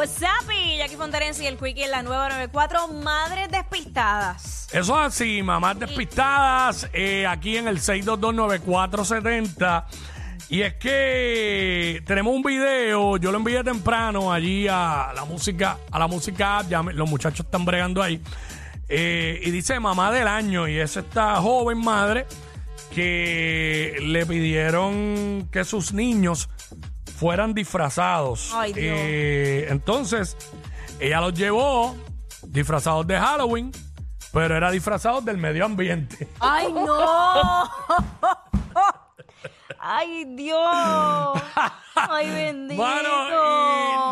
What's up, y Jackie Fontarense y el Quickie en la nueva 94, Madres Despistadas. Eso es así, mamás despistadas, eh, aquí en el 6229470. Y es que tenemos un video, yo lo envié temprano allí a la música, a la música app, ya me- los muchachos están bregando ahí. Eh, y dice mamá del año, y es esta joven madre que le pidieron que sus niños fueran disfrazados. Ay, Dios. Eh, entonces, ella los llevó disfrazados de Halloween, pero era disfrazados del medio ambiente. ¡Ay, no! ¡Ay, Dios! ¡Ay, bendito! Bueno,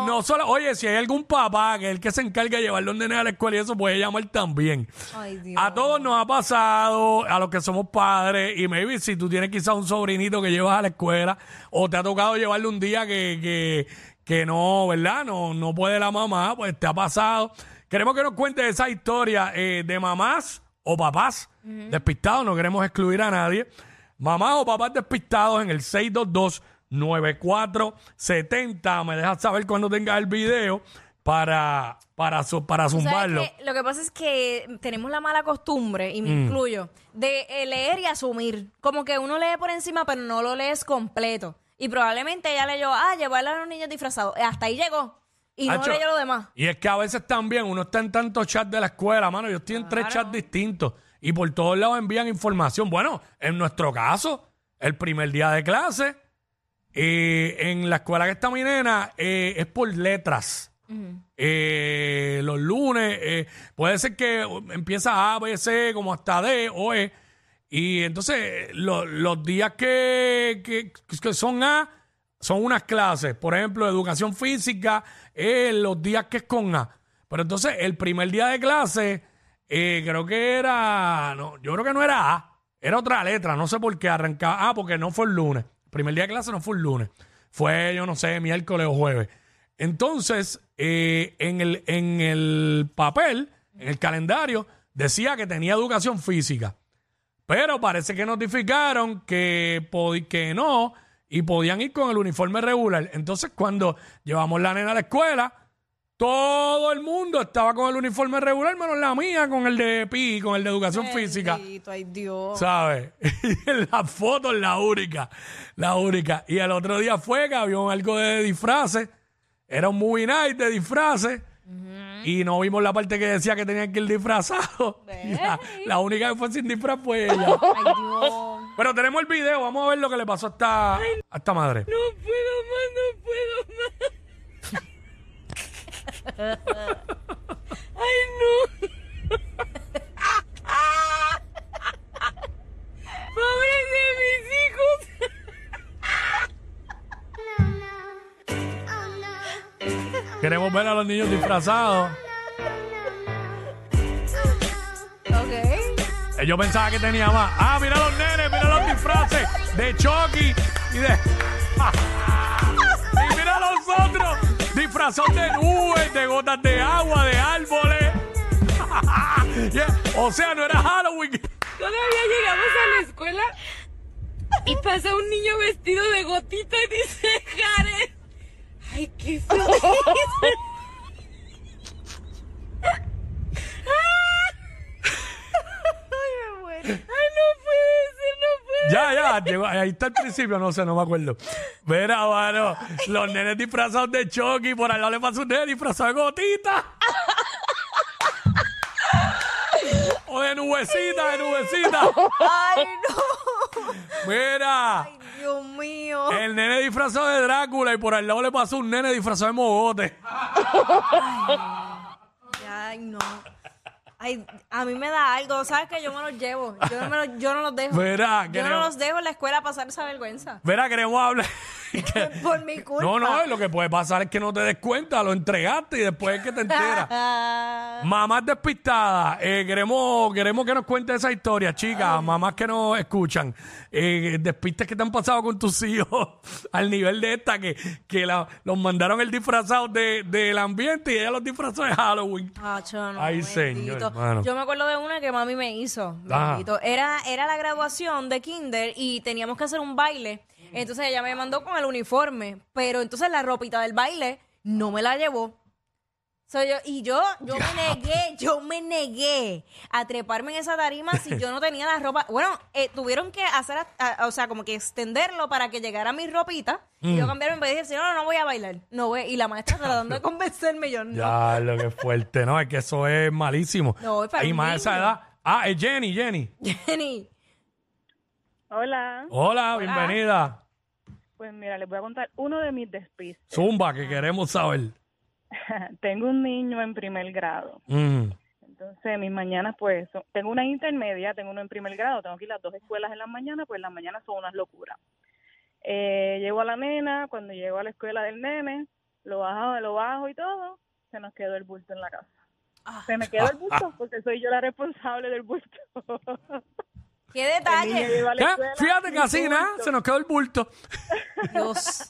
y no solo, oye, si hay algún papá que es el que se encarga de llevar los nenes a la escuela y eso puede llamar también. Ay, Dios. A todos nos ha pasado, a los que somos padres, y maybe si tú tienes quizás un sobrinito que llevas a la escuela, o te ha tocado llevarle un día que, que, que no, ¿verdad? No, no puede la mamá, pues te ha pasado. Queremos que nos cuentes esa historia eh, de mamás o papás despistados, no queremos excluir a nadie. Mamás o papás despistados en el 622-9470. Me dejas saber cuando tengas el video para, para, para ¿Sabes zumbarlo. qué? Lo que pasa es que tenemos la mala costumbre, y me Mm. incluyo, de eh, leer y asumir. Como que uno lee por encima, pero no lo lees completo. Y probablemente ella leyó, ah, llevarle a los niños disfrazados. Eh, Hasta ahí llegó. Y no leyó lo demás. Y es que a veces también uno está en tantos chats de la escuela, mano. Yo estoy en tres chats distintos y por todos lados envían información. Bueno, en nuestro caso, el primer día de clase, eh, en la escuela que está mi nena, eh, es por letras. Eh, los lunes, puede ser que empieza A, B, C, como hasta D o E. Y entonces lo- los días que, que, que son A son unas clases. Por ejemplo, educación física, los días que es con A. Pero entonces el primer día de clase, eh, creo que era, no, yo creo que no era A, era otra letra, no sé por qué arrancaba. Ah, porque no fue el lunes. Primer día de clase no fue el lunes. Fue, yo no sé, miércoles o jueves. Entonces, eh, en, el, en el papel, en el calendario, decía que tenía educación física. Pero parece que notificaron que, que no y podían ir con el uniforme regular. Entonces, cuando llevamos la nena a la escuela, todo el mundo estaba con el uniforme regular, menos la mía, con el de PI, con el de educación física. Bendito, ay Dios. ¿Sabes? Y en la foto es la única, la única. Y el otro día fue que había un- algo de disfraces, era un movie night de disfraces, y no vimos la parte que decía que tenían que ir disfrazados. La única que fue sin disfraz fue ella. Ay Dios. Pero tenemos el video, vamos a ver lo que le pasó a esta, a esta madre. No puedo más, no puedo más. Ay, no. Pobres de mis hijos. Queremos ver a los niños disfrazados. Ok. Eh, Yo pensaba que tenía más. Ah, mira los nenes, mira los disfraces de Chucky y de. disfrazados de nubes, de gotas de agua, de árboles. Yeah, O sea, no era Halloween. Todavía llegamos a la escuela y pasa un niño vestido de gotita y dice Jared. Ay, qué feo. Ay, no puede ser, no llegó- ahí está el principio, no sé, no me acuerdo. Mira, mano, los nenes disfrazados de Chucky, por al lado le pasa un nene disfrazado de gotita. o de nubecita, de nubecita. Ay, no. Mira, Dios mío. el nene disfrazado de Drácula y por al lado le pasó un nene disfrazado de mogote. Ay, no. Ay, a mí me da algo, ¿sabes que Yo me los llevo. Yo no, me los, yo no los dejo. Verá, yo queremos- no los dejo en la escuela pasar esa vergüenza. Verá, queremos hablar. que- Por mi culpa. no, no, lo que puede pasar es que no te des cuenta, lo entregaste y después es que te enteras. Ah, Mamás despistadas, eh, queremos, queremos que nos cuentes esa historia, chicas, mamás que nos escuchan, eh, despistes que te han pasado con tus hijos al nivel de esta, que, que la- los mandaron el disfrazado de, del ambiente y ella los disfrazó de Halloween. No, Ay, señor, hermano. Yo me acuerdo de una que mami me hizo. Bendito. Era, era la graduación de kinder y teníamos que hacer un baile. Entonces ella me mandó con el uniforme, pero entonces la ropita del baile no me la llevó. So, yo, y yo, yo me negué, yo me negué a treparme en esa tarima si yo no tenía la ropa. Bueno, eh, tuvieron que hacer, a- a- o sea, como que extenderlo para que llegara mi ropita. Y Mm. yo cambiarme y dije, no, no, no voy a bailar. No voy. Y la maestra tratando de convencerme, yo no. Ya, lo que fuerte, ¿no? Es que eso es malísimo. No, es para Y un más a esa niño. edad. Ah, es Jenny, Jenny. Jenny. Hola, Hola, bienvenida. pues mira, les voy a contar uno de mis despistes. Zumba, que queremos saber. tengo un niño en primer grado, Mm. entonces mis mañanas pues, son- tengo una intermedia, tengo uno en primer grado, tengo que ir a las dos escuelas en las mañanas, pues las mañanas son unas locuras. Eh, llego a la nena, cuando llego a la escuela del nene, lo bajo, lo bajo y todo, se nos quedó el bulto en la casa. Se me quedó el bulto porque soy yo la responsable del bulto. ¡Qué detalle! Fíjate que así, nada, se nos quedó el bulto. Dios.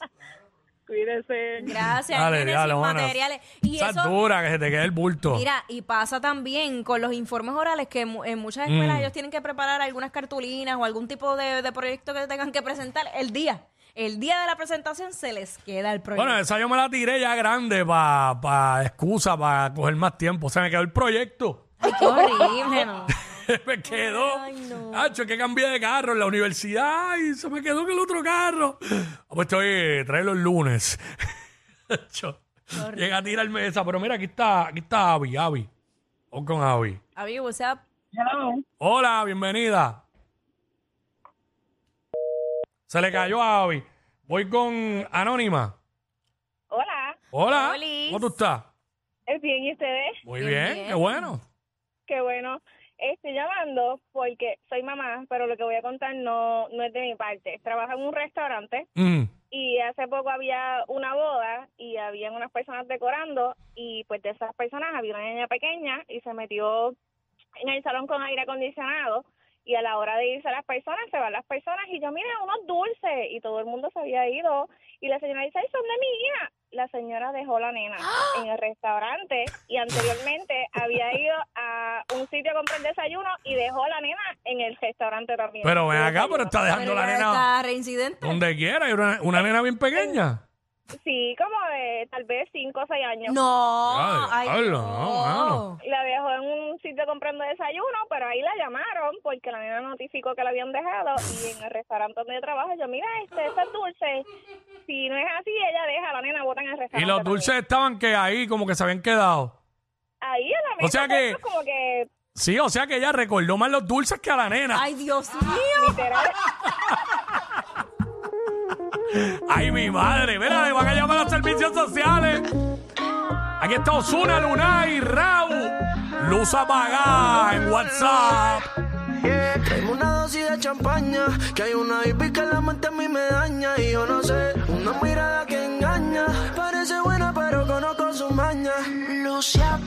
Cuídese. Gracias, Dale, materiales. Y Esa eso, dura, que se te quede el bulto. mira, y pasa también con los informes orales que mu- en muchas escuelas Mm. ellos tienen que preparar algunas cartulinas o algún tipo de, de proyecto que tengan que presentar el día. El día de la presentación se les queda el proyecto. Bueno, esa yo me la tiré ya grande para pa excusa, para coger más tiempo. Se me quedó el proyecto. Ay, qué horrible, ¿no? me quedó. Ay, no. Hacho, que cambié de carro en la universidad. Ay, se me quedó en el otro carro. Ah, Pues estoy, trae los lunes. Hacho, Llega a tirarme esa. Pero mira, aquí está, aquí está Avi, Avi. O con Avi. O sea, Hello. Hola, bienvenida. Se le cayó a Avi. Voy con Anónima. Hola, Hola. ¿Cómo tú estás? ¿es bien y ustedes? Muy Bien, bien, bien. qué bueno. Qué bueno. Estoy llamando porque soy mamá, pero lo que voy a contar no, no es de mi parte. Trabajo en un restaurante Mm. y hace poco había una boda y habían unas personas decorando y pues de esas personas había una niña pequeña y se metió en el salón con aire acondicionado y a la hora de irse las personas, se van las personas y yo, mira, unos dulces y todo el mundo se había ido y la señora dice, ay, son de mi hija. La señora dejó la nena en el restaurante y anteriormente había ido a un sitio a comprar desayuno y dejó la nena en el restaurante también. Pero ven acá, pero está dejando pero la nena está reincidente. donde quiera. Y una, una nena bien pequeña. Sí, como de tal vez cinco o seis años. No, Ay, ay, no. no, la dejó en un sitio comprando desayuno, pero ahí la llamaron porque la nena notificó que la habían dejado y en el restaurante donde yo trabajo, yo, mira, este, este es dulce. Si no es así, ella deja a la nena bota en el restaurante. Y los también. dulces estaban que ahí como que se habían quedado. Ahí en la mesa. O sea que- nosotros como que Sí, o sea que ella recordó más los dulces que a la nena. Ay, Dios mío. literal. Ay, mi madre. Mira, le van a llamar a los servicios sociales. Aquí está Osuna, Lunay, Raúl. Luz apagada en WhatsApp. Yeah, tráeme una dosis de champaña, que hay una hippie que la mente a mí me daña y yo no sé, una mirada que engaña, parece buena pero conozco su maña. Lucia